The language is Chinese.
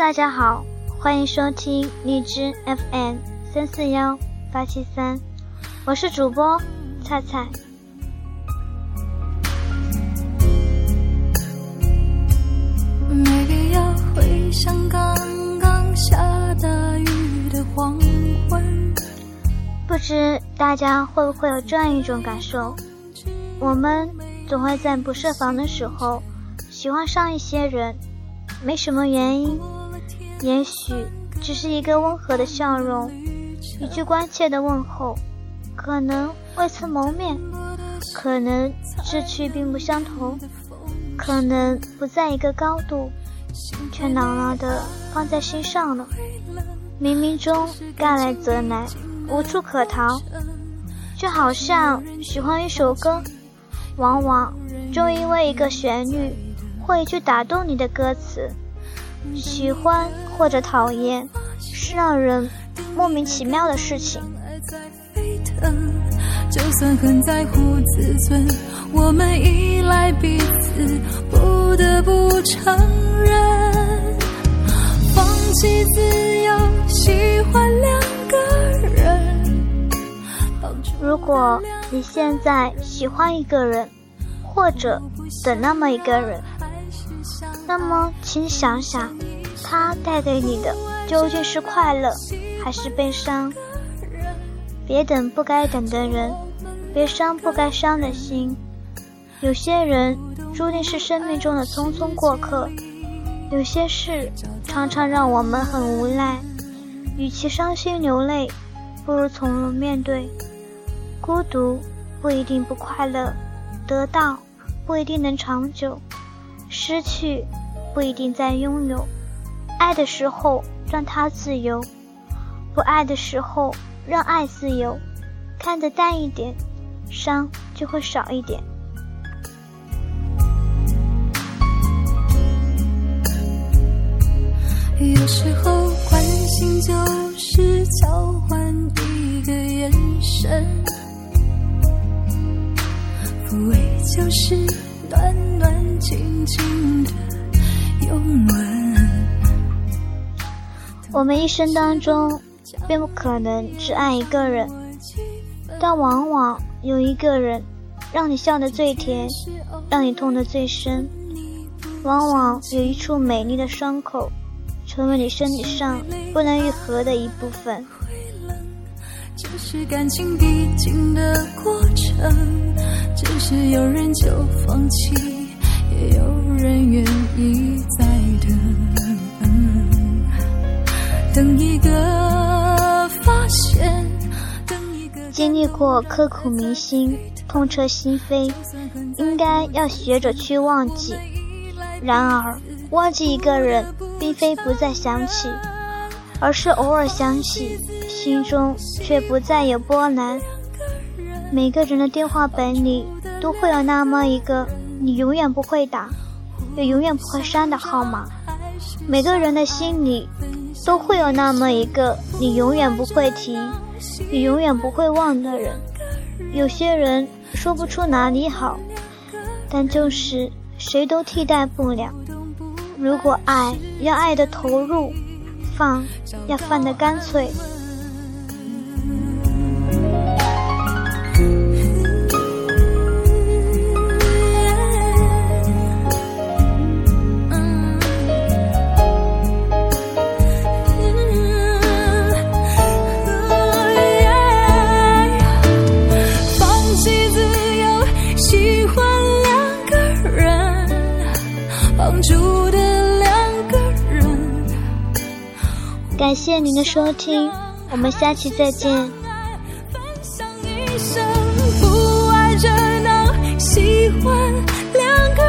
大家好，欢迎收听荔枝 FM 三四幺八七三，我是主播菜菜。没必要回想刚刚下大雨的黄昏。不知大家会不会有这样一种感受？我们总会在不设防的时候喜欢上一些人。没什么原因，也许只是一个温和的笑容，一句关切的问候，可能未曾谋面，可能志趣并不相同，可能不在一个高度，却牢牢的放在心上了。冥冥中该来则来，无处可逃，就好像喜欢一首歌，往往就因为一个旋律。会去打动你的歌词，喜欢或者讨厌，是让人莫名其妙的事情。就算很在乎自尊，我们依赖彼此，不得不承认，放弃自由，喜欢两个人。如果你现在喜欢一个人，或者等那么一个人。那么，请想想，他带给你的究竟是快乐还是悲伤？别等不该等的人，别伤不该伤的心。有些人注定是生命中的匆匆过客，有些事常常让我们很无奈。与其伤心流泪，不如从容面对。孤独不一定不快乐，得到不一定能长久，失去。不一定在拥有，爱的时候让他自由，不爱的时候让爱自由，看得淡一点，伤就会少一点。有时候关心就是交换一个眼神，抚慰就是暖暖静静的。我们一生当中，并不可能只爱一个人，但往往有一个人，让你笑得最甜，让你痛得最深。往往有一处美丽的伤口，成为你身体上不能愈合的一部分。这是感情必经的过程，只是有人就放弃，也有人愿历过刻骨铭心、痛彻心扉，应该要学着去忘记。然而，忘记一个人，并非不再想起，而是偶尔想起，心中却不再有波澜。每个人的电话本里，都会有那么一个你永远不会打，也永远不会删的号码。每个人的心里。都会有那么一个你永远不会提、你永远不会忘的人。有些人说不出哪里好，但就是谁都替代不了。如果爱要爱的投入，放要放的干脆。感谢您的收听，我们下期再见。不爱热闹，喜欢两个